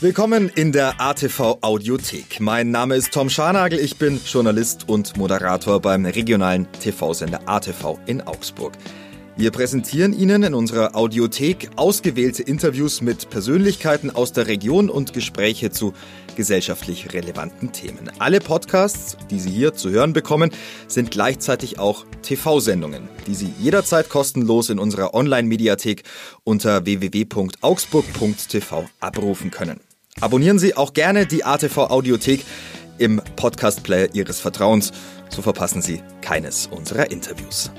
Willkommen in der ATV Audiothek. Mein Name ist Tom Scharnagel, ich bin Journalist und Moderator beim regionalen TV-Sender ATV in Augsburg. Wir präsentieren Ihnen in unserer Audiothek ausgewählte Interviews mit Persönlichkeiten aus der Region und Gespräche zu gesellschaftlich relevanten Themen. Alle Podcasts, die Sie hier zu hören bekommen, sind gleichzeitig auch TV-Sendungen, die Sie jederzeit kostenlos in unserer Online-Mediathek unter www.augsburg.tv abrufen können. Abonnieren Sie auch gerne die ATV Audiothek im Podcast-Player Ihres Vertrauens, so verpassen Sie keines unserer Interviews.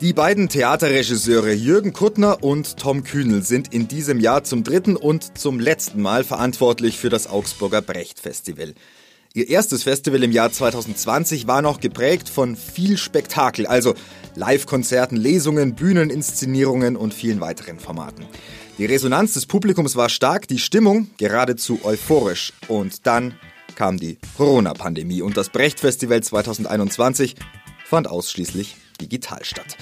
Die beiden Theaterregisseure Jürgen Kuttner und Tom Kühnel sind in diesem Jahr zum dritten und zum letzten Mal verantwortlich für das Augsburger Brecht Festival. Ihr erstes Festival im Jahr 2020 war noch geprägt von viel Spektakel, also Live-Konzerten, Lesungen, Bühneninszenierungen und vielen weiteren Formaten. Die Resonanz des Publikums war stark, die Stimmung geradezu euphorisch. Und dann kam die Corona-Pandemie und das Brecht-Festival 2021 fand ausschließlich digital statt.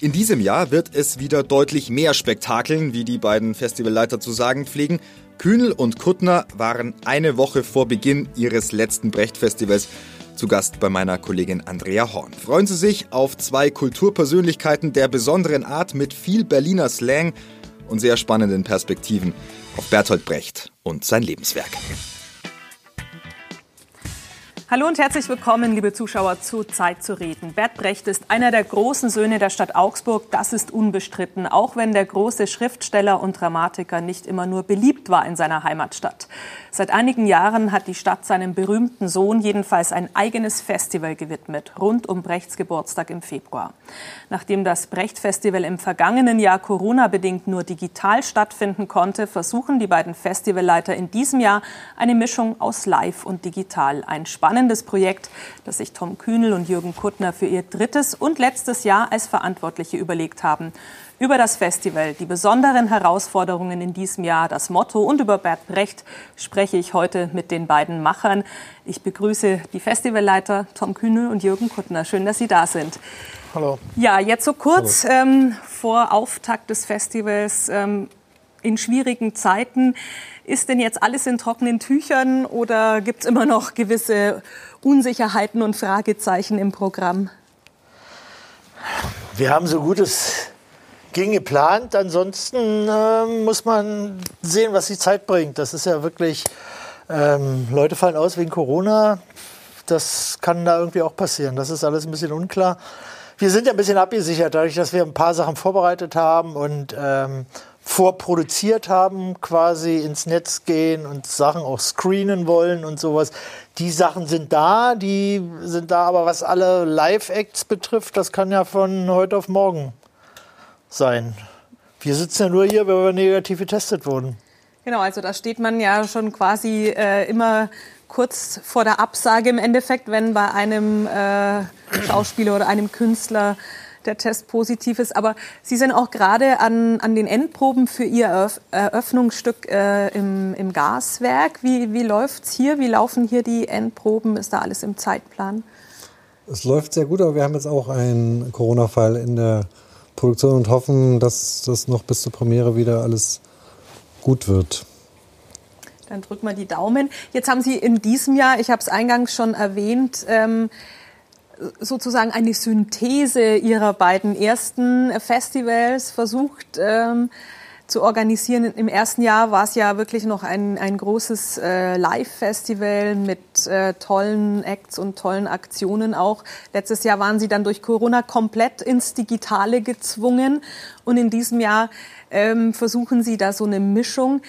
In diesem Jahr wird es wieder deutlich mehr Spektakeln, wie die beiden Festivalleiter zu sagen pflegen. Kühnel und Kuttner waren eine Woche vor Beginn ihres letzten Brecht-Festivals zu Gast bei meiner Kollegin Andrea Horn. Freuen Sie sich auf zwei Kulturpersönlichkeiten der besonderen Art mit viel Berliner Slang und sehr spannenden Perspektiven auf Bertolt Brecht und sein Lebenswerk. Hallo und herzlich willkommen, liebe Zuschauer, zu Zeit zu reden. Bert Brecht ist einer der großen Söhne der Stadt Augsburg, das ist unbestritten, auch wenn der große Schriftsteller und Dramatiker nicht immer nur beliebt war in seiner Heimatstadt. Seit einigen Jahren hat die Stadt seinem berühmten Sohn jedenfalls ein eigenes Festival gewidmet, rund um Brechts Geburtstag im Februar. Nachdem das Brecht-Festival im vergangenen Jahr Corona-bedingt nur digital stattfinden konnte, versuchen die beiden Festivalleiter in diesem Jahr eine Mischung aus Live und Digital. Ein spannendes Projekt, das sich Tom Kühnel und Jürgen Kuttner für ihr drittes und letztes Jahr als Verantwortliche überlegt haben über das Festival, die besonderen Herausforderungen in diesem Jahr, das Motto und über Bert Brecht spreche ich heute mit den beiden Machern. Ich begrüße die Festivalleiter Tom Kühne und Jürgen Kuttner. Schön, dass Sie da sind. Hallo. Ja, jetzt so kurz ähm, vor Auftakt des Festivals ähm, in schwierigen Zeiten. Ist denn jetzt alles in trockenen Tüchern oder gibt es immer noch gewisse Unsicherheiten und Fragezeichen im Programm? Wir haben so gutes ging geplant. Ansonsten äh, muss man sehen, was die Zeit bringt. Das ist ja wirklich, ähm, Leute fallen aus wegen Corona. Das kann da irgendwie auch passieren. Das ist alles ein bisschen unklar. Wir sind ja ein bisschen abgesichert, dadurch, dass wir ein paar Sachen vorbereitet haben und ähm, vorproduziert haben, quasi ins Netz gehen und Sachen auch screenen wollen und sowas. Die Sachen sind da, die sind da, aber was alle Live-Acts betrifft, das kann ja von heute auf morgen sein. Wir sitzen ja nur hier, weil wir negativ getestet wurden. Genau, also da steht man ja schon quasi äh, immer kurz vor der Absage im Endeffekt, wenn bei einem äh, Schauspieler oder einem Künstler der Test positiv ist. Aber Sie sind auch gerade an, an den Endproben für Ihr Eröff Eröffnungsstück äh, im, im Gaswerk. Wie, wie läuft es hier? Wie laufen hier die Endproben? Ist da alles im Zeitplan? Es läuft sehr gut, aber wir haben jetzt auch einen Corona-Fall in der Produktion und hoffen, dass das noch bis zur Premiere wieder alles gut wird. Dann drücken wir die Daumen. Jetzt haben Sie in diesem Jahr, ich habe es eingangs schon erwähnt, ähm, sozusagen eine Synthese Ihrer beiden ersten Festivals versucht. Ähm, zu organisieren. Im ersten Jahr war es ja wirklich noch ein, ein großes äh, Live-Festival mit äh, tollen Acts und tollen Aktionen auch. Letztes Jahr waren sie dann durch Corona komplett ins Digitale gezwungen und in diesem Jahr ähm, versuchen sie da so eine Mischung.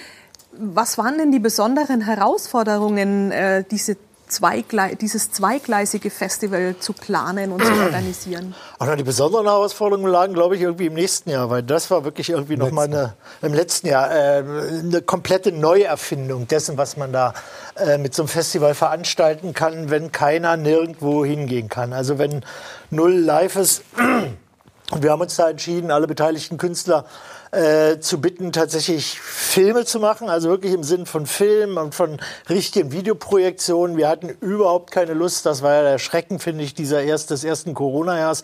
Was waren denn die besonderen Herausforderungen, äh, diese Zweigle dieses zweigleisige Festival zu planen und zu organisieren? Ach, die besonderen Herausforderungen lagen, glaube ich, irgendwie im nächsten Jahr, weil das war wirklich irgendwie nochmal eine, im letzten Jahr, äh, eine komplette Neuerfindung dessen, was man da äh, mit so einem Festival veranstalten kann, wenn keiner nirgendwo hingehen kann. Also wenn null live ist. Und wir haben uns da entschieden, alle beteiligten Künstler äh, zu bitten, tatsächlich Filme zu machen, also wirklich im Sinn von Film und von richtigen Videoprojektionen. Wir hatten überhaupt keine Lust, das war ja der Schrecken, finde ich, dieser erst, des ersten Corona-Jahres,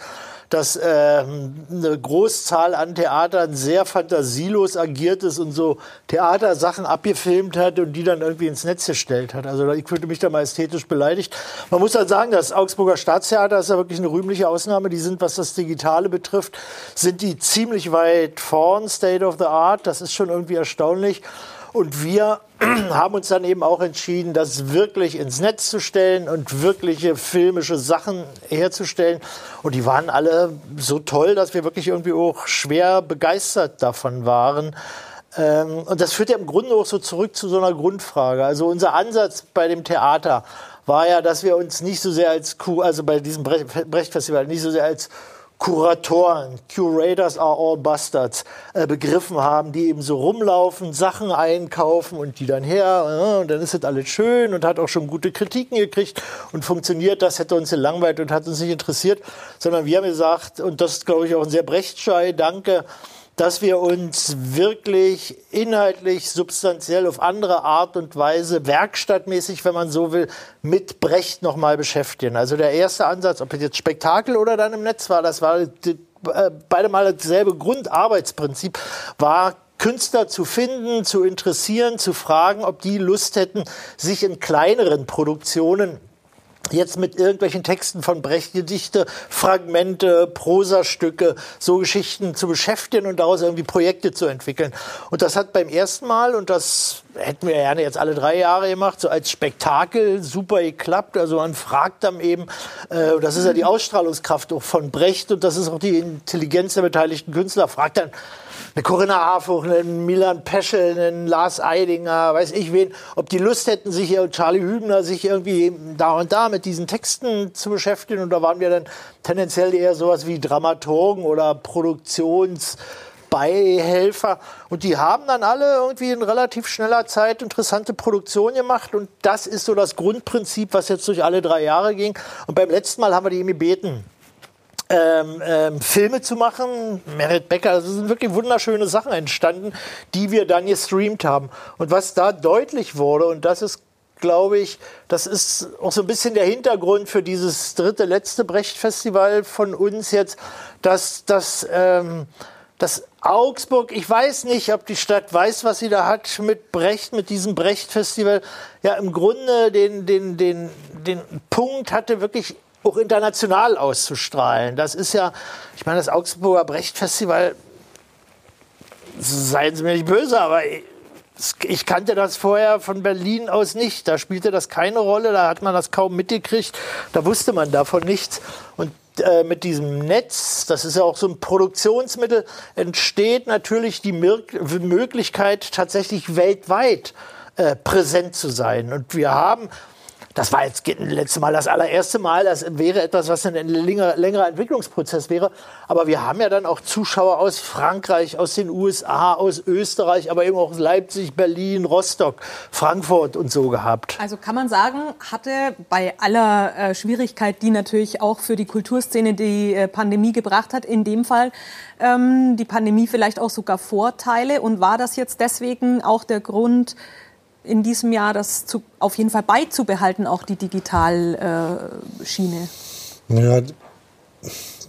dass äh, eine Großzahl an Theatern sehr fantasielos agiert ist und so Theatersachen abgefilmt hat und die dann irgendwie ins Netz gestellt hat. Also ich fühlte mich da mal ästhetisch beleidigt. Man muss halt sagen, das Augsburger Staatstheater ist ja wirklich eine rühmliche Ausnahme. Die sind, was das Digitale betrifft, sind die ziemlich weit vorn, State of the Art. Das ist schon irgendwie erstaunlich. Und wir haben uns dann eben auch entschieden, das wirklich ins Netz zu stellen und wirkliche filmische Sachen herzustellen. Und die waren alle so toll, dass wir wirklich irgendwie auch schwer begeistert davon waren. Ähm, und das führt ja im Grunde auch so zurück zu so einer Grundfrage. Also unser Ansatz bei dem Theater war ja, dass wir uns nicht so sehr als, also bei diesem Brecht-Festival nicht so sehr als Kuratoren, Curators are all bastards, äh, begriffen haben, die eben so rumlaufen, Sachen einkaufen und die dann her, äh, und dann ist das alles schön und hat auch schon gute Kritiken gekriegt und funktioniert, das hätte uns gelangweilt und hat uns nicht interessiert, sondern wir haben gesagt, und das ist, glaube ich, auch ein sehr Brechtschei, danke, dass wir uns wirklich inhaltlich, substanziell auf andere Art und Weise, werkstattmäßig, wenn man so will, mit Brecht nochmal beschäftigen. Also der erste Ansatz, ob es jetzt Spektakel oder dann im Netz war, das war äh, beide mal dasselbe Grundarbeitsprinzip, war Künstler zu finden, zu interessieren, zu fragen, ob die Lust hätten, sich in kleineren Produktionen jetzt mit irgendwelchen Texten von Brecht, Gedichte, Fragmente, Prosastücke, so Geschichten zu beschäftigen und daraus irgendwie Projekte zu entwickeln. Und das hat beim ersten Mal, und das hätten wir gerne jetzt alle drei Jahre gemacht, so als Spektakel super geklappt. Also man fragt dann eben, äh, das ist ja die Ausstrahlungskraft auch von Brecht und das ist auch die Intelligenz der beteiligten Künstler, fragt dann, eine Corinna Harfuch, einen Milan Peschel, einen Lars Eidinger, weiß ich wen, ob die Lust hätten, sich hier, Charlie Hübner, sich irgendwie da und da mit diesen Texten zu beschäftigen. Und da waren wir dann tendenziell eher sowas wie Dramaturgen oder Produktionsbeihelfer. Und die haben dann alle irgendwie in relativ schneller Zeit interessante Produktionen gemacht. Und das ist so das Grundprinzip, was jetzt durch alle drei Jahre ging. Und beim letzten Mal haben wir die gebeten, ähm, ähm, Filme zu machen. Merit Becker, das sind wirklich wunderschöne Sachen entstanden, die wir dann gestreamt haben. Und was da deutlich wurde, und das ist glaube ich, das ist auch so ein bisschen der Hintergrund für dieses dritte, letzte Brecht-Festival von uns jetzt, dass, dass, ähm, dass Augsburg, ich weiß nicht, ob die Stadt weiß, was sie da hat mit Brecht, mit diesem Brecht-Festival, ja im Grunde den, den, den, den Punkt hatte, wirklich auch international auszustrahlen. Das ist ja, ich meine, das Augsburger Brecht-Festival, seien Sie mir nicht böse, aber ich kannte das vorher von Berlin aus nicht. Da spielte das keine Rolle, da hat man das kaum mitgekriegt, da wusste man davon nichts. Und äh, mit diesem Netz, das ist ja auch so ein Produktionsmittel, entsteht natürlich die Möglichkeit, tatsächlich weltweit äh, präsent zu sein. Und wir haben das war jetzt letzte Mal das allererste Mal. Das wäre etwas, was ein länger, längerer Entwicklungsprozess wäre. Aber wir haben ja dann auch Zuschauer aus Frankreich, aus den USA, aus Österreich, aber eben auch aus Leipzig, Berlin, Rostock, Frankfurt und so gehabt. Also kann man sagen, hatte bei aller äh, Schwierigkeit, die natürlich auch für die Kulturszene die äh, Pandemie gebracht hat, in dem Fall ähm, die Pandemie vielleicht auch sogar Vorteile. Und war das jetzt deswegen auch der Grund, in diesem Jahr das zu, auf jeden Fall beizubehalten, auch die Digitalschiene? Äh, ja,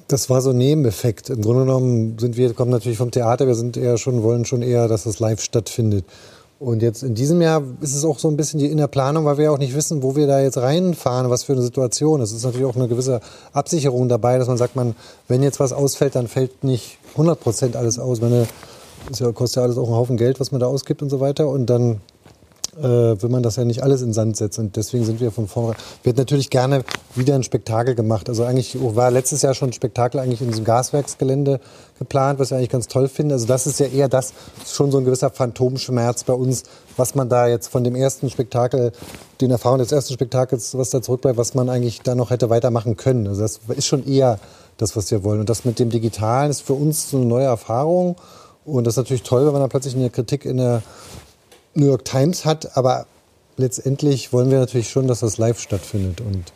das war so ein Nebeneffekt. Im Grunde genommen sind wir, kommen natürlich vom Theater, wir sind eher schon, wollen schon eher, dass das live stattfindet. Und jetzt in diesem Jahr ist es auch so ein bisschen die Innerplanung, weil wir auch nicht wissen, wo wir da jetzt reinfahren, was für eine Situation. Es ist natürlich auch eine gewisse Absicherung dabei, dass man sagt, man, wenn jetzt was ausfällt, dann fällt nicht 100 Prozent alles aus. Meine, das kostet ja alles auch einen Haufen Geld, was man da ausgibt und so weiter. Und dann äh, will man das ja nicht alles in Sand setzen. Und deswegen sind wir von vornherein. Wir hätten natürlich gerne wieder ein Spektakel gemacht. Also eigentlich war letztes Jahr schon ein Spektakel eigentlich in diesem Gaswerksgelände geplant, was ich eigentlich ganz toll finde. Also das ist ja eher das, schon so ein gewisser Phantomschmerz bei uns, was man da jetzt von dem ersten Spektakel, den Erfahrungen des ersten Spektakels, was da zurückbleibt, was man eigentlich da noch hätte weitermachen können. Also das ist schon eher das, was wir wollen. Und das mit dem Digitalen ist für uns so eine neue Erfahrung. Und das ist natürlich toll, wenn man dann plötzlich eine Kritik in der New York Times hat, aber letztendlich wollen wir natürlich schon, dass das live stattfindet. Und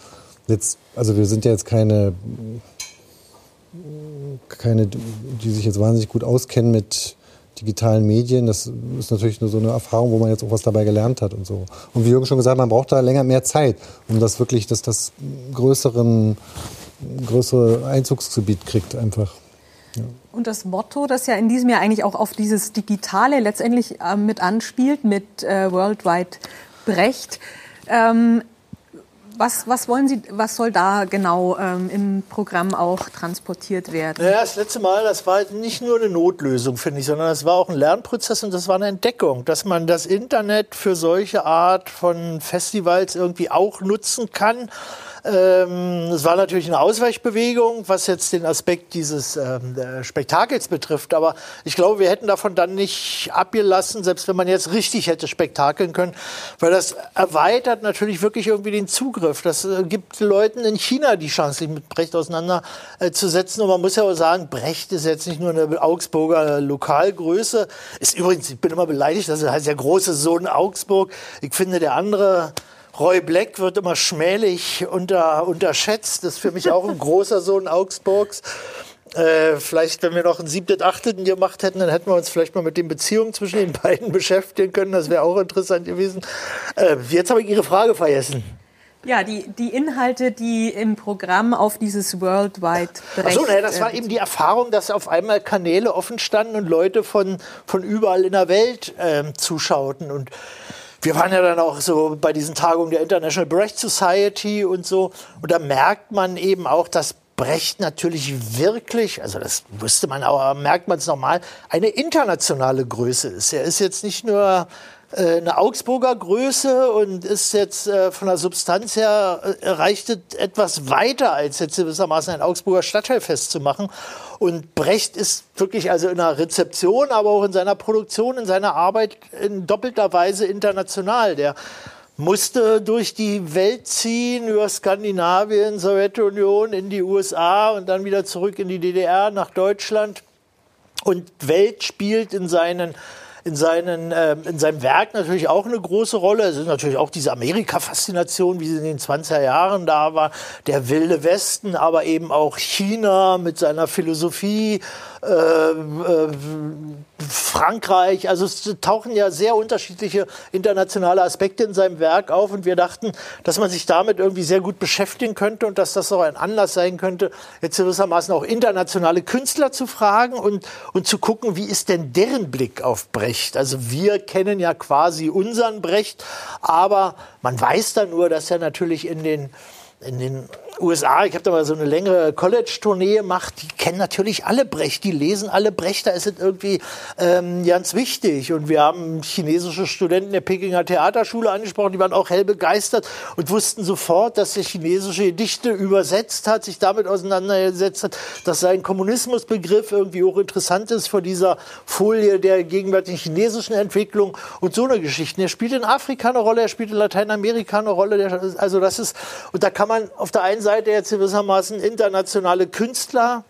jetzt, also wir sind ja jetzt keine, keine, die sich jetzt wahnsinnig gut auskennen mit digitalen Medien. Das ist natürlich nur so eine Erfahrung, wo man jetzt auch was dabei gelernt hat und so. Und wie Jürgen schon gesagt, man braucht da länger mehr Zeit, um das wirklich, dass das größeren ein größeres Einzugsgebiet kriegt einfach. Ja. Und das Motto, das ja in diesem Jahr eigentlich auch auf dieses Digitale letztendlich äh, mit anspielt, mit äh, Worldwide Brecht. Ähm, was, was, wollen Sie, was soll da genau ähm, im Programm auch transportiert werden? Naja, das letzte Mal, das war nicht nur eine Notlösung, finde ich, sondern es war auch ein Lernprozess und das war eine Entdeckung, dass man das Internet für solche Art von Festivals irgendwie auch nutzen kann es war natürlich eine Ausweichbewegung, was jetzt den Aspekt dieses ähm, Spektakels betrifft. Aber ich glaube, wir hätten davon dann nicht abgelassen, selbst wenn man jetzt richtig hätte spektakeln können, weil das erweitert natürlich wirklich irgendwie den Zugriff. Das äh, gibt Leuten in China die Chance, sich mit Brecht auseinanderzusetzen. Äh, Und man muss ja auch sagen, Brecht ist jetzt nicht nur eine Augsburger Lokalgröße. Ist übrigens, ich bin immer beleidigt, das heißt der große Sohn Augsburg. Ich finde, der andere Roy Black wird immer schmählich unter, unterschätzt. Das ist für mich auch ein großer Sohn Augsburgs. Äh, vielleicht, wenn wir noch einen siebten, achten gemacht hätten, dann hätten wir uns vielleicht mal mit den Beziehungen zwischen den beiden beschäftigen können. Das wäre auch interessant gewesen. Äh, jetzt habe ich Ihre Frage vergessen. Ja, die, die Inhalte, die im Programm auf dieses Worldwide Brecht... Achso, naja, das war äh, eben die Erfahrung, dass auf einmal Kanäle offen standen und Leute von, von überall in der Welt äh, zuschauten. Und wir waren ja dann auch so bei diesen Tagungen der International Brecht Society und so. Und da merkt man eben auch, dass Brecht natürlich wirklich, also das wusste man auch, merkt man es nochmal, eine internationale Größe ist. Er ist jetzt nicht nur äh, eine Augsburger Größe und ist jetzt äh, von der Substanz her äh, reicht etwas weiter als jetzt gewissermaßen ein Augsburger Stadtteilfest zu machen. Und Brecht ist wirklich also in der Rezeption, aber auch in seiner Produktion, in seiner Arbeit in doppelter Weise international. Der musste durch die Welt ziehen, über Skandinavien, Sowjetunion, in die USA und dann wieder zurück in die DDR, nach Deutschland. Und Welt spielt in seinen in, seinen, äh, in seinem Werk natürlich auch eine große Rolle. Es ist natürlich auch diese Amerika-Faszination, wie sie in den 20er Jahren da war, der wilde Westen, aber eben auch China mit seiner Philosophie, äh, äh, Frankreich. Also es tauchen ja sehr unterschiedliche internationale Aspekte in seinem Werk auf und wir dachten, dass man sich damit irgendwie sehr gut beschäftigen könnte und dass das auch ein Anlass sein könnte, jetzt gewissermaßen auch internationale Künstler zu fragen und, und zu gucken, wie ist denn deren Blick auf Brecht. Also wir kennen ja quasi unseren Brecht, aber man weiß dann nur, dass er natürlich in den in den USA, ich habe da mal so eine längere College-Tournee gemacht, die kennen natürlich alle Brecht, die lesen alle Brecht, da ist es irgendwie ähm, ganz wichtig. Und wir haben chinesische Studenten der Pekinger Theaterschule angesprochen, die waren auch hell begeistert und wussten sofort, dass er chinesische Gedichte übersetzt hat, sich damit auseinandergesetzt hat, dass sein Kommunismusbegriff irgendwie auch interessant ist vor dieser Folie der gegenwärtigen chinesischen Entwicklung und so eine Geschichte. Er spielt in Afrika eine Rolle, er spielt in Lateinamerika eine Rolle, also das ist, und da kann man auf der einen Seite jetzt gewissermaßen internationale Künstler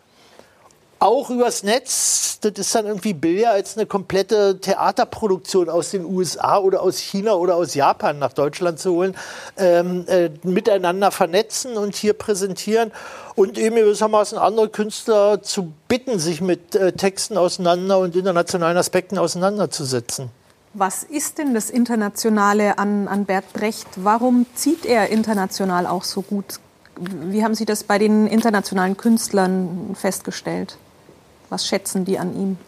auch übers Netz, das ist dann irgendwie billiger als eine komplette Theaterproduktion aus den USA oder aus China oder aus Japan nach Deutschland zu holen, ähm, äh, miteinander vernetzen und hier präsentieren und eben gewissermaßen andere Künstler zu bitten, sich mit äh, Texten auseinander und internationalen Aspekten auseinanderzusetzen. Was ist denn das Internationale an, an Bert Brecht? Warum zieht er international auch so gut? Wie haben Sie das bei den internationalen Künstlern festgestellt? Was schätzen die an ihm?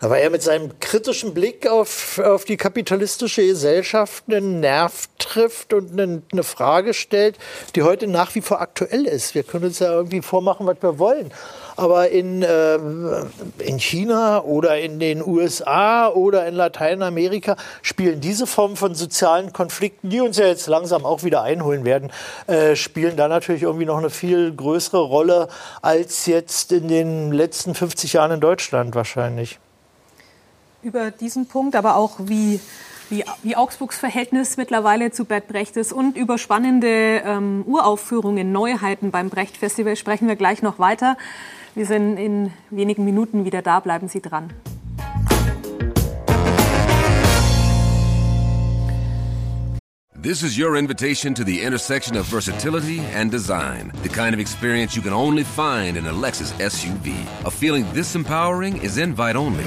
Weil er mit seinem kritischen Blick auf, auf die kapitalistische Gesellschaft einen Nerv trifft und eine, eine, Frage stellt, die heute nach wie vor aktuell ist. Wir können uns ja irgendwie vormachen, was wir wollen. Aber in, äh, in China oder in den USA oder in Lateinamerika spielen diese Formen von sozialen Konflikten, die uns ja jetzt langsam auch wieder einholen werden, äh, spielen da natürlich irgendwie noch eine viel größere Rolle als jetzt in den letzten 50 Jahren in Deutschland wahrscheinlich. Über diesen Punkt, aber auch wie wie, wie Augsburgs Verhältnis mittlerweile zu Bert Brecht ist und über spannende ähm, Uraufführungen, Neuheiten beim Brecht Festival sprechen wir gleich noch weiter. Wir sind in wenigen Minuten wieder da. Bleiben Sie dran. This is your invitation to the intersection of versatility and design. The kind of experience you can only find in a Lexus SUV. A feeling this empowering is invite only.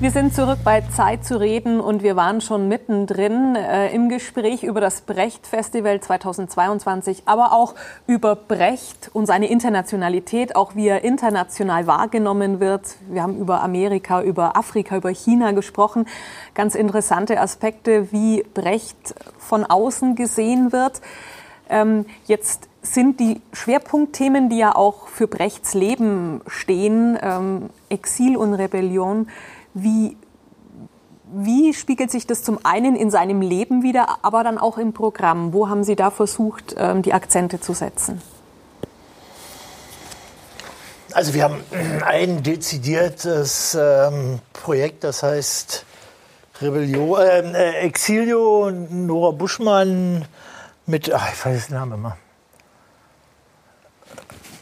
Wir sind zurück bei Zeit zu reden und wir waren schon mittendrin äh, im Gespräch über das Brecht Festival 2022, aber auch über Brecht und seine Internationalität, auch wie er international wahrgenommen wird. Wir haben über Amerika, über Afrika, über China gesprochen. Ganz interessante Aspekte, wie Brecht von außen gesehen wird. Ähm, jetzt sind die Schwerpunktthemen, die ja auch für Brechts Leben stehen, ähm, Exil und Rebellion, wie, wie spiegelt sich das zum einen in seinem Leben wieder, aber dann auch im Programm? Wo haben Sie da versucht, ähm, die Akzente zu setzen? Also wir haben ein dezidiertes ähm, Projekt, das heißt Rebellion, äh, Exilio, Nora Buschmann mit, ach, ich weiß den Namen immer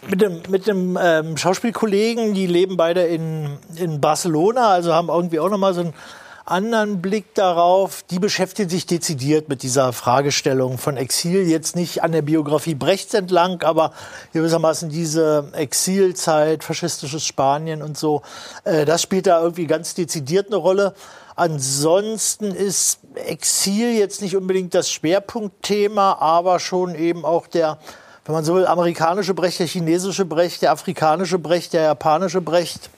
mit dem, mit dem ähm, Schauspielkollegen, die leben beide in, in Barcelona, also haben irgendwie auch nochmal so einen anderen Blick darauf. Die beschäftigen sich dezidiert mit dieser Fragestellung von Exil, jetzt nicht an der Biografie Brechts entlang, aber gewissermaßen diese Exilzeit, faschistisches Spanien und so, äh, das spielt da irgendwie ganz dezidiert eine Rolle. Ansonsten ist Exil jetzt nicht unbedingt das Schwerpunktthema, aber schon eben auch der wenn man so will, amerikanische Brecht, der chinesische Brecht, der afrikanische Brecht, der japanische Brecht.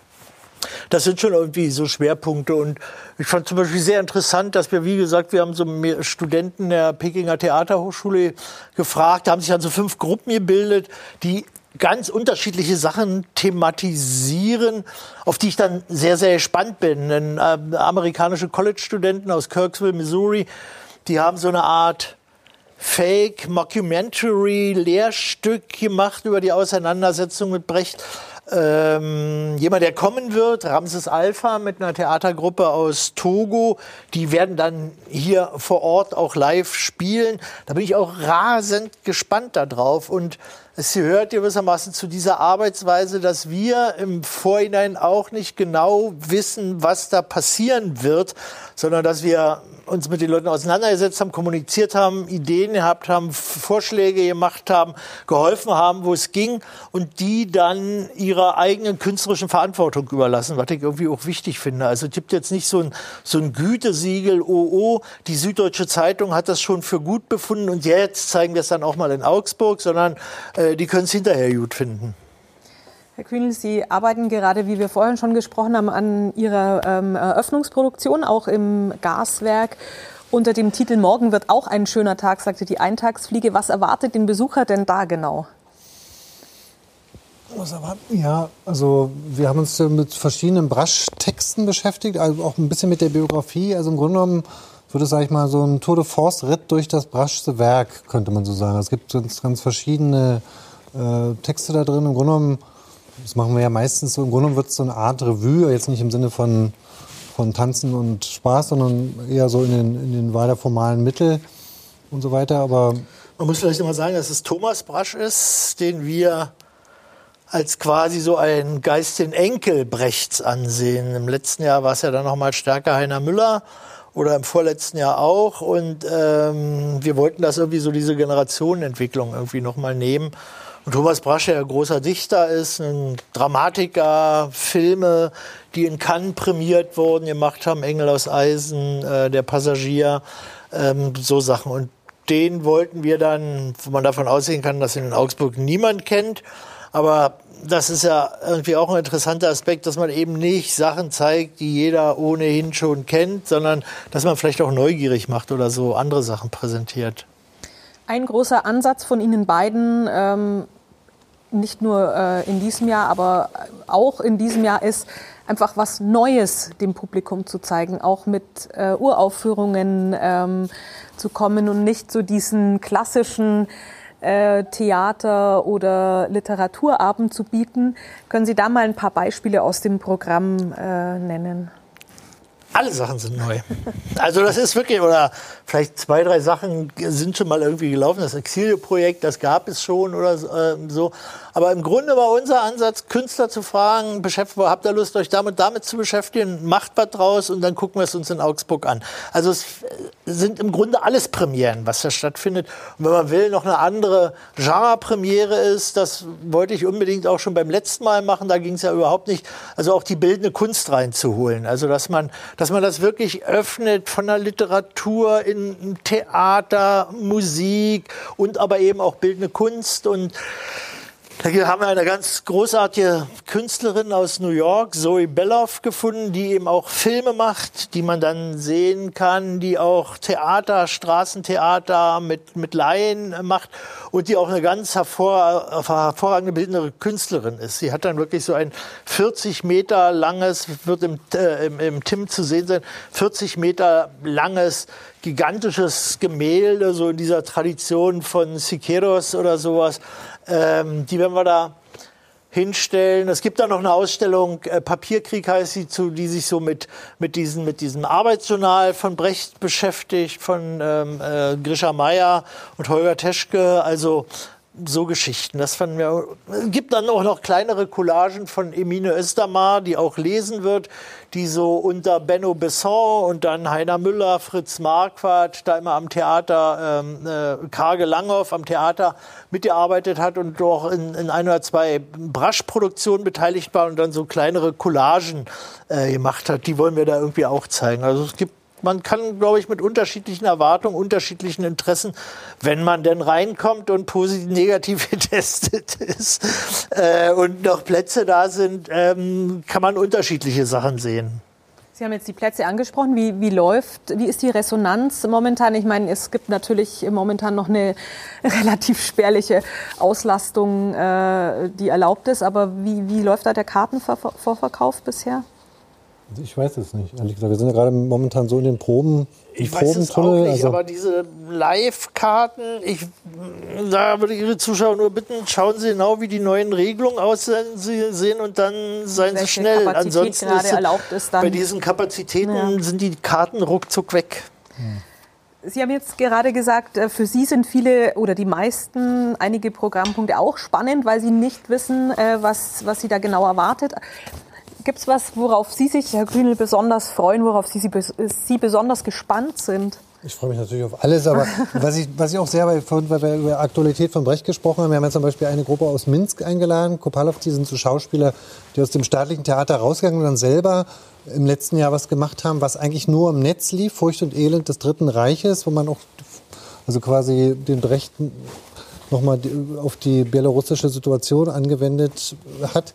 Das sind schon irgendwie so Schwerpunkte. Und ich fand zum Beispiel sehr interessant, dass wir, wie gesagt, wir haben so Studenten der Pekinger Theaterhochschule gefragt, da haben sich also fünf Gruppen gebildet, die ganz unterschiedliche Sachen thematisieren, auf die ich dann sehr, sehr gespannt bin. Denn, äh, amerikanische College-Studenten aus Kirksville, Missouri, die haben so eine Art Fake Mockumentary Lehrstück gemacht über die Auseinandersetzung mit Brecht. Ähm, jemand, der kommen wird, Ramses Alpha mit einer Theatergruppe aus Togo, die werden dann hier vor Ort auch live spielen. Da bin ich auch rasend gespannt darauf und es gehört gewissermaßen zu dieser Arbeitsweise, dass wir im Vorhinein auch nicht genau wissen, was da passieren wird, sondern dass wir uns mit den Leuten auseinandergesetzt haben, kommuniziert haben, Ideen gehabt haben, Vorschläge gemacht haben, geholfen haben, wo es ging und die dann ihrer eigenen künstlerischen Verantwortung überlassen, was ich irgendwie auch wichtig finde. Also es gibt jetzt nicht so ein, so ein Gütesiegel, oh, oh, die Süddeutsche Zeitung hat das schon für gut befunden und jetzt zeigen wir es dann auch mal in Augsburg, sondern die können es hinterher gut finden. Herr Kühnel, Sie arbeiten gerade, wie wir vorhin schon gesprochen haben, an Ihrer ähm, Eröffnungsproduktion, auch im Gaswerk. Unter dem Titel Morgen wird auch ein schöner Tag, sagte die Eintagsfliege. Was erwartet den Besucher denn da genau? Ja, also wir haben uns mit verschiedenen Brasch-Texten beschäftigt, also auch ein bisschen mit der Biografie. Also im Grunde genommen würde es, sag ich mal, so ein Tour de Force-Ritt durch das Braschste Werk, könnte man so sagen. Es gibt ganz, ganz verschiedene äh, Texte da drin. Im Grunde genommen das machen wir ja meistens so. Im Grunde wird es so eine Art Revue, jetzt nicht im Sinne von, von Tanzen und Spaß, sondern eher so in den, in den weiter formalen Mittel und so weiter. Aber man muss vielleicht immer sagen, dass es Thomas Brasch ist, den wir als quasi so ein Geist den Enkel Brechts ansehen. Im letzten Jahr war es ja dann noch mal stärker Heiner Müller oder im vorletzten Jahr auch. Und ähm, wir wollten das irgendwie so diese Generationenentwicklung irgendwie noch mal nehmen. Und Thomas Brasche, ein großer Dichter ist, ein Dramatiker, Filme, die in Cannes prämiert wurden, gemacht haben, Engel aus Eisen, äh, Der Passagier, ähm, so Sachen. Und den wollten wir dann, wo man davon ausgehen kann, dass ihn in Augsburg niemand kennt. Aber das ist ja irgendwie auch ein interessanter Aspekt, dass man eben nicht Sachen zeigt, die jeder ohnehin schon kennt, sondern dass man vielleicht auch neugierig macht oder so andere Sachen präsentiert. Ein großer Ansatz von Ihnen beiden, ähm, nicht nur äh, in diesem Jahr, aber auch in diesem Jahr ist, einfach was Neues dem Publikum zu zeigen, auch mit äh, Uraufführungen ähm, zu kommen und nicht so diesen klassischen äh, Theater- oder Literaturabend zu bieten. Können Sie da mal ein paar Beispiele aus dem Programm äh, nennen? Alle Sachen sind neu. Also das ist wirklich, oder vielleicht zwei, drei Sachen sind schon mal irgendwie gelaufen. Das Exilio-Projekt, das gab es schon oder so. Ähm, Aber im Grunde war unser Ansatz, Künstler zu fragen, habt ihr Lust, euch damit, damit zu beschäftigen, macht was draus und dann gucken wir es uns in Augsburg an. Also es sind im Grunde alles Premieren, was da stattfindet. Und wenn man will, noch eine andere Genre-Premiere ist, das wollte ich unbedingt auch schon beim letzten Mal machen, da ging es ja überhaupt nicht, also auch die bildende Kunst reinzuholen. Also dass man dass man das wirklich öffnet von der Literatur in Theater, Musik und aber eben auch bildende Kunst. Und da haben wir eine ganz großartige Künstlerin aus New York, Zoe Belloff, gefunden, die eben auch Filme macht, die man dann sehen kann, die auch Theater, Straßentheater mit, mit Laien macht und die auch eine ganz hervor, hervorragende bildende Künstlerin ist. Sie hat dann wirklich so ein 40 Meter langes, wird im, äh, im, im Tim zu sehen sein, 40 Meter langes gigantisches Gemälde, so in dieser Tradition von Siqueiros oder sowas. Ähm, die werden wir da hinstellen. Es gibt da noch eine Ausstellung, äh, Papierkrieg heißt sie, zu, die sich so mit, mit, diesen, mit diesem Arbeitsjournal von Brecht beschäftigt, von ähm, äh, Grisha Meyer und Holger Teschke. Also so Geschichten. Das fanden wir. Es gibt dann auch noch kleinere Collagen von Emine Östermar, die auch lesen wird, die so unter Benno Besson und dann Heiner Müller, Fritz Marquardt, da immer am Theater, ähm, äh, Karge Langhoff am Theater mitgearbeitet hat und doch in, in ein oder zwei Brasch-Produktionen beteiligt war und dann so kleinere Collagen äh, gemacht hat. Die wollen wir da irgendwie auch zeigen. Also es gibt man kann, glaube ich, mit unterschiedlichen Erwartungen, unterschiedlichen Interessen, wenn man denn reinkommt und positiv, negativ getestet ist äh, und noch Plätze da sind, ähm, kann man unterschiedliche Sachen sehen. Sie haben jetzt die Plätze angesprochen. Wie, wie läuft, wie ist die Resonanz momentan? Ich meine, es gibt natürlich momentan noch eine relativ spärliche Auslastung, äh, die erlaubt ist. Aber wie, wie läuft da der Kartenvorverkauf bisher? Ich weiß es nicht, ehrlich gesagt. Wir sind ja gerade momentan so in den Proben. Ich weiß es auch nicht, also aber diese Live-Karten, da würde ich Ihre Zuschauer nur bitten, schauen Sie genau, wie die neuen Regelungen aussehen und dann seien Sie schnell. Kapazität Ansonsten ist, erlaubt ist bei diesen Kapazitäten ja. sind die Karten ruckzuck weg. Sie haben jetzt gerade gesagt, äh, für Sie sind viele oder die meisten einige Programmpunkte auch spannend, weil Sie nicht wissen, äh, was, was Sie da genau erwartet. Gibt es was, worauf Sie sich, Herr Grünel, besonders freuen, worauf Sie, Sie, Sie besonders gespannt sind? Ich freue mich natürlich auf alles, aber was ich, was ich auch sehr, weil, wir über Aktualität von Brecht gesprochen haben, wir haben jetzt zum Beispiel eine Gruppe aus Minsk eingeladen, Kopalow, die sind so Schauspieler, die aus dem staatlichen Theater rausgegangen und dann selber im letzten Jahr was gemacht haben, was eigentlich nur im Netz lief, Furcht und Elend des Dritten Reiches, wo man auch also quasi den Brecht nochmal auf die belarussische Situation angewendet hat.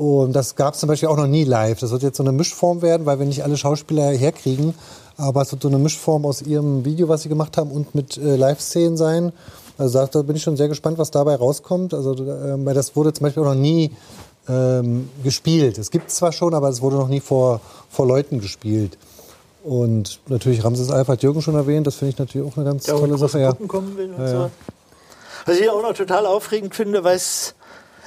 Und das gab es zum Beispiel auch noch nie live. Das wird jetzt so eine Mischform werden, weil wir nicht alle Schauspieler herkriegen. Aber es wird so eine Mischform aus ihrem Video, was sie gemacht haben, und mit äh, Live-Szenen sein. Also da, da, bin ich schon sehr gespannt, was dabei rauskommt. Also äh, weil das wurde zum Beispiel auch noch nie ähm, gespielt. Es gibt es zwar schon, aber es wurde noch nie vor, vor Leuten gespielt. Und natürlich Ramses Alf hat Jürgen schon erwähnt. Das finde ich natürlich auch eine ganz ja, tolle Sache. Ja. Kommen will und ja, so. Was ich auch noch total aufregend finde, weil es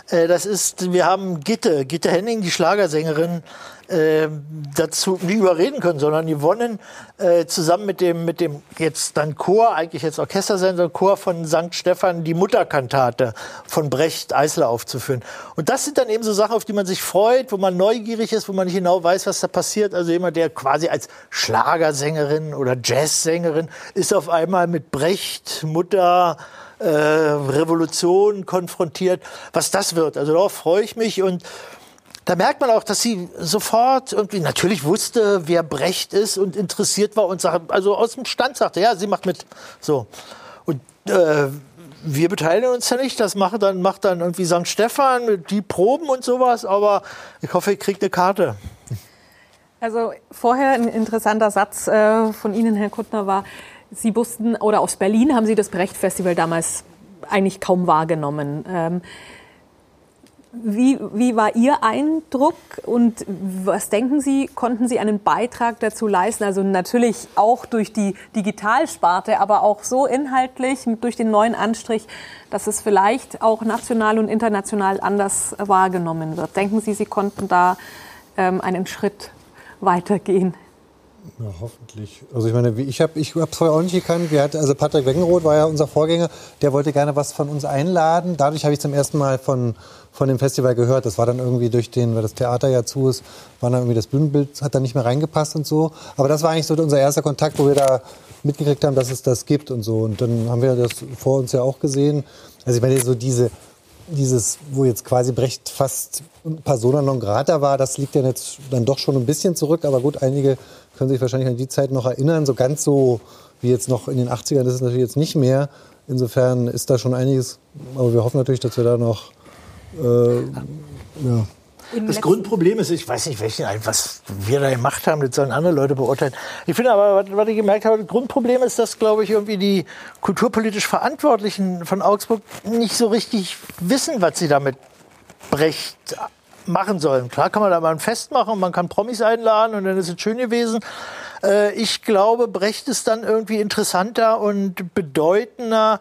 das ist, wir haben Gitte, Gitte Henning, die Schlagersängerin, äh, dazu nie überreden können, sondern die wonnen äh, zusammen mit dem, mit dem jetzt dann Chor, eigentlich jetzt Orchester sein, sondern Chor von St. Stephan, die Mutterkantate von Brecht Eisler aufzuführen. Und das sind dann eben so Sachen, auf die man sich freut, wo man neugierig ist, wo man nicht genau weiß, was da passiert. Also jemand, der quasi als Schlagersängerin oder Jazzsängerin ist auf einmal mit Brecht, Mutter, äh, Revolution konfrontiert, was das wird. Also darauf freue ich mich und da merkt man auch, dass sie sofort irgendwie natürlich wusste, wer Brecht ist und interessiert war und sagt, also aus dem Stand sagte, ja, sie macht mit. So. Und äh, wir beteiligen uns ja nicht. Das macht dann, macht dann irgendwie St. Stefan die Proben und sowas, aber ich hoffe, ihr kriegt eine Karte. Also vorher ein interessanter Satz äh, von Ihnen, Herr Kuttner, war, Sie wussten, oder aus Berlin haben Sie das Brecht-Festival damals eigentlich kaum wahrgenommen. Ähm, wie, wie war Ihr Eindruck und was denken Sie, konnten Sie einen Beitrag dazu leisten? Also natürlich auch durch die Digitalsparte, aber auch so inhaltlich durch den neuen Anstrich, dass es vielleicht auch national und international anders wahrgenommen wird. Denken Sie, Sie konnten da ähm, einen Schritt weitergehen? Ja, hoffentlich. Also ich meine, ich habe ich es vorher auch nicht gekannt. Wir hatten, also Patrick Weckenroth war ja unser Vorgänger, der wollte gerne was von uns einladen. Dadurch habe ich zum ersten Mal von, von dem Festival gehört. Das war dann irgendwie durch den, weil das Theater ja zu ist, war dann irgendwie das Bühnenbild, hat dann nicht mehr reingepasst und so. Aber das war eigentlich so unser erster Kontakt, wo wir da mitgekriegt haben, dass es das gibt und so. Und dann haben wir das vor uns ja auch gesehen. Also ich meine, so diese, dieses, wo jetzt quasi Brecht fast persona non grata war, das liegt ja jetzt dann doch schon ein bisschen zurück. Aber gut, einige können sich wahrscheinlich an die Zeit noch erinnern. So ganz so wie jetzt noch in den 80ern ist es natürlich jetzt nicht mehr. Insofern ist da schon einiges. Aber wir hoffen natürlich, dass wir da noch äh, ja, das Grundproblem ist, ich weiß nicht, welchen, was wir da gemacht haben, das sollen andere Leute beurteilen. Ich finde aber, was ich gemerkt habe, das Grundproblem ist, dass, glaube ich, irgendwie die kulturpolitisch Verantwortlichen von Augsburg nicht so richtig wissen, was sie damit Brecht machen sollen. Klar kann man da mal ein Fest machen und man kann Promis einladen und dann ist es schön gewesen. Äh, ich glaube, Brecht ist dann irgendwie interessanter und bedeutender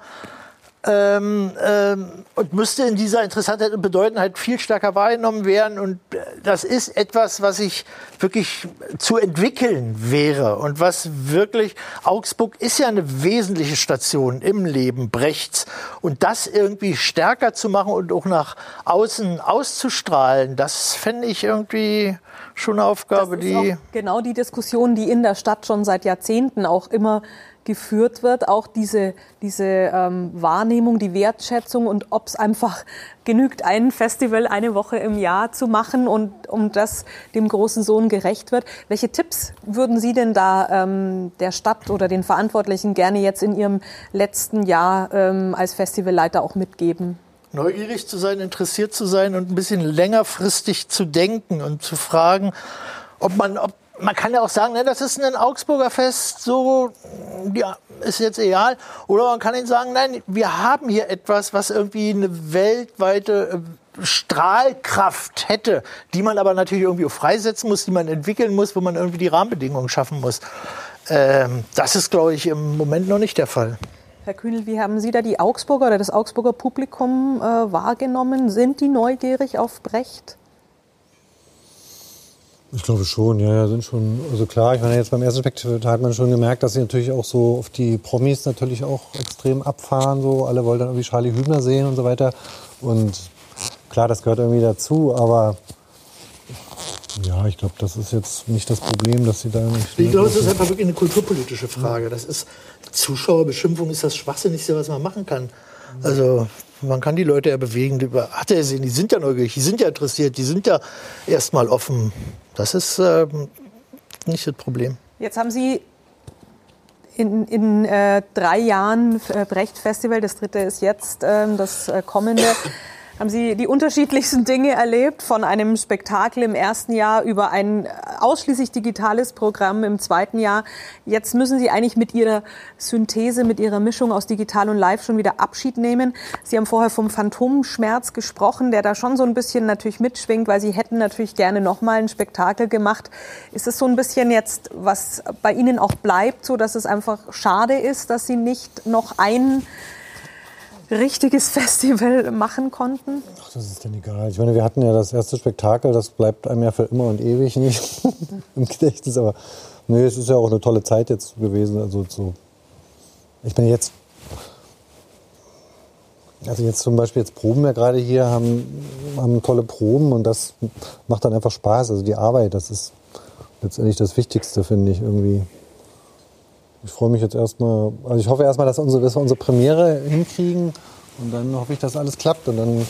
ähm, ähm, und müsste in dieser Interessantheit und Bedeutenheit viel stärker wahrgenommen werden. Und das ist etwas, was ich wirklich zu entwickeln wäre und was wirklich, Augsburg ist ja eine wesentliche Station im Leben Brechts. Und das irgendwie stärker zu machen und auch nach außen auszustrahlen, das fände ich irgendwie schon eine Aufgabe, die... genau die Diskussion, die in der Stadt schon seit Jahrzehnten auch immer geführt wird, auch diese, diese ähm, Wahrnehmung, die Wertschätzung und ob es einfach genügt, ein Festival eine Woche im Jahr zu machen und um das dem großen Sohn gerecht wird. Welche Tipps würden Sie denn da ähm, der Stadt oder den Verantwortlichen gerne jetzt in Ihrem letzten Jahr ähm, als Festivalleiter auch mitgeben? Neugierig zu sein, interessiert zu sein und ein bisschen längerfristig zu denken und zu fragen, ob man, ob man kann ja auch sagen, ne, das ist ein Augsburger Fest, so ja, ist jetzt egal. Oder man kann ihnen sagen, nein, wir haben hier etwas, was irgendwie eine weltweite äh, Strahlkraft hätte, die man aber natürlich irgendwie freisetzen muss, die man entwickeln muss, wo man irgendwie die Rahmenbedingungen schaffen muss. Ähm, das ist, glaube ich, im Moment noch nicht der Fall. Herr Kühnel, wie haben Sie da die Augsburger oder das Augsburger Publikum äh, wahrgenommen? Sind die neugierig auf Brecht? Ich glaube schon, ja, ja, sind schon, also klar, ich meine, jetzt beim ersten Spektakel hat man schon gemerkt, dass sie natürlich auch so auf die Promis natürlich auch extrem abfahren, so, alle wollen dann irgendwie Charlie Hübner sehen und so weiter und klar, das gehört irgendwie dazu, aber ja, ich glaube, das ist jetzt nicht das Problem, dass sie da nicht. Ich glaube, es ist einfach wirklich eine kulturpolitische Frage. Das ist Zuschauerbeschimpfung ist das Schwachsinnigste, was man machen kann. Also man kann die Leute ja bewegen. Hat er sehen, die sind ja neugierig, die sind ja interessiert, die sind ja erstmal offen. Das ist äh, nicht das Problem. Jetzt haben Sie in, in äh, drei Jahren äh, Brecht Festival, das dritte ist jetzt ähm, das äh, kommende haben Sie die unterschiedlichsten Dinge erlebt, von einem Spektakel im ersten Jahr über ein ausschließlich digitales Programm im zweiten Jahr. Jetzt müssen Sie eigentlich mit Ihrer Synthese, mit Ihrer Mischung aus digital und live schon wieder Abschied nehmen. Sie haben vorher vom Phantomschmerz gesprochen, der da schon so ein bisschen natürlich mitschwingt, weil Sie hätten natürlich gerne nochmal ein Spektakel gemacht. Ist es so ein bisschen jetzt, was bei Ihnen auch bleibt, so dass es einfach schade ist, dass Sie nicht noch ein richtiges Festival machen konnten? Ach, das ist denn egal. Ich meine, wir hatten ja das erste Spektakel, das bleibt einem ja für immer und ewig nicht im Gedächtnis. Aber nee, es ist ja auch eine tolle Zeit jetzt gewesen. Also so, ich meine jetzt, also jetzt zum Beispiel jetzt proben wir gerade hier, haben, haben tolle Proben und das macht dann einfach Spaß. Also die Arbeit, das ist letztendlich das Wichtigste, finde ich irgendwie. Ich freue mich jetzt erstmal, also ich hoffe erstmal, dass, dass wir unsere Premiere hinkriegen und dann hoffe ich, dass alles klappt und dann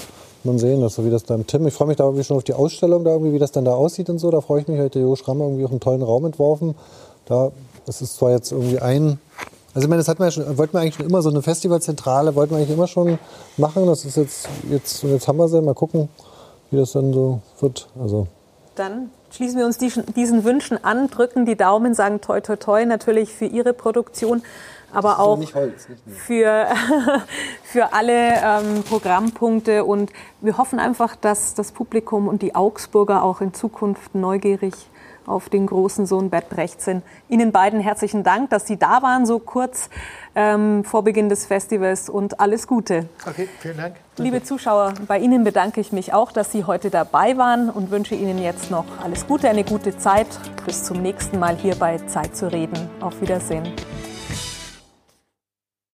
man sehen, dass so wie das da im Tim. Ich freue mich da irgendwie schon auf die Ausstellung, da irgendwie, wie das dann da aussieht und so. Da freue ich mich. Heute Jo Schrammer irgendwie auch einen tollen Raum entworfen. Da, das ist zwar jetzt irgendwie ein, also ich meine, das hatten wir ja schon, wollten wir eigentlich schon immer so eine Festivalzentrale, wollten wir eigentlich immer schon machen. Das ist jetzt, jetzt, jetzt haben wir sie. Mal gucken, wie das dann so wird. Also. Dann schließen wir uns diesen Wünschen an, drücken die Daumen, sagen toi toi toi natürlich für Ihre Produktion, aber auch Holz, für, für alle ähm, Programmpunkte. Und wir hoffen einfach, dass das Publikum und die Augsburger auch in Zukunft neugierig auf den großen Sohn Bert Brechtsen. Ihnen beiden herzlichen Dank, dass Sie da waren, so kurz ähm, vor Beginn des Festivals und alles Gute. Okay, vielen Dank. Liebe Zuschauer, bei Ihnen bedanke ich mich auch, dass Sie heute dabei waren und wünsche Ihnen jetzt noch alles Gute, eine gute Zeit. Bis zum nächsten Mal hier bei Zeit zu reden. Auf Wiedersehen.